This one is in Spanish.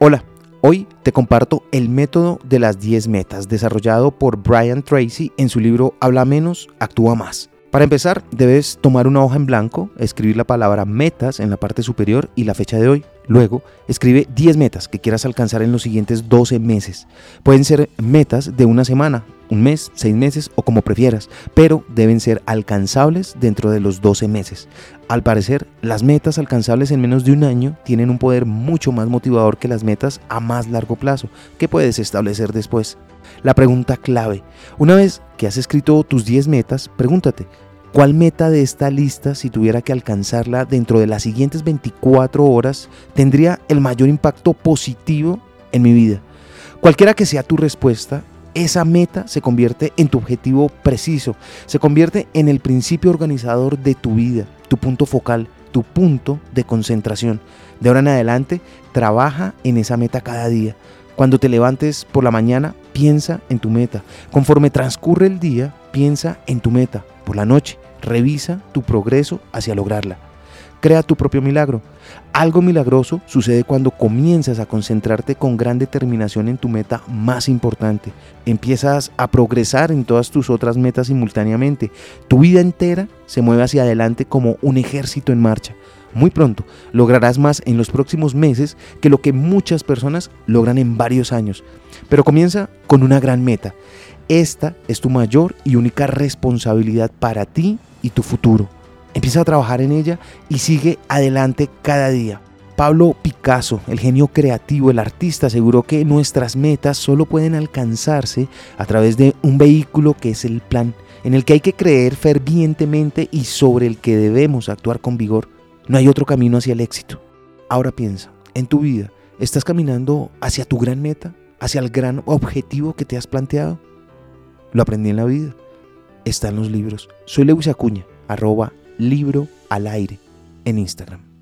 Hola, hoy te comparto el método de las 10 metas desarrollado por Brian Tracy en su libro Habla menos, actúa más. Para empezar, debes tomar una hoja en blanco, escribir la palabra metas en la parte superior y la fecha de hoy. Luego, escribe 10 metas que quieras alcanzar en los siguientes 12 meses. Pueden ser metas de una semana, un mes, seis meses o como prefieras, pero deben ser alcanzables dentro de los 12 meses. Al parecer, las metas alcanzables en menos de un año tienen un poder mucho más motivador que las metas a más largo plazo, que puedes establecer después. La pregunta clave, una vez que has escrito tus 10 metas, pregúntate, ¿Cuál meta de esta lista, si tuviera que alcanzarla dentro de las siguientes 24 horas, tendría el mayor impacto positivo en mi vida? Cualquiera que sea tu respuesta, esa meta se convierte en tu objetivo preciso, se convierte en el principio organizador de tu vida, tu punto focal, tu punto de concentración. De ahora en adelante, trabaja en esa meta cada día. Cuando te levantes por la mañana, piensa en tu meta. Conforme transcurre el día, piensa en tu meta. Por la noche, revisa tu progreso hacia lograrla. Crea tu propio milagro. Algo milagroso sucede cuando comienzas a concentrarte con gran determinación en tu meta más importante. Empiezas a progresar en todas tus otras metas simultáneamente. Tu vida entera se mueve hacia adelante como un ejército en marcha. Muy pronto lograrás más en los próximos meses que lo que muchas personas logran en varios años. Pero comienza con una gran meta. Esta es tu mayor y única responsabilidad para ti y tu futuro. Empieza a trabajar en ella y sigue adelante cada día. Pablo Picasso, el genio creativo, el artista, aseguró que nuestras metas solo pueden alcanzarse a través de un vehículo que es el plan, en el que hay que creer fervientemente y sobre el que debemos actuar con vigor. No hay otro camino hacia el éxito. Ahora piensa, en tu vida, ¿estás caminando hacia tu gran meta? ¿Hacia el gran objetivo que te has planteado? Lo aprendí en la vida. Está en los libros. Soy Lewis Acuña, arroba libro al aire en Instagram.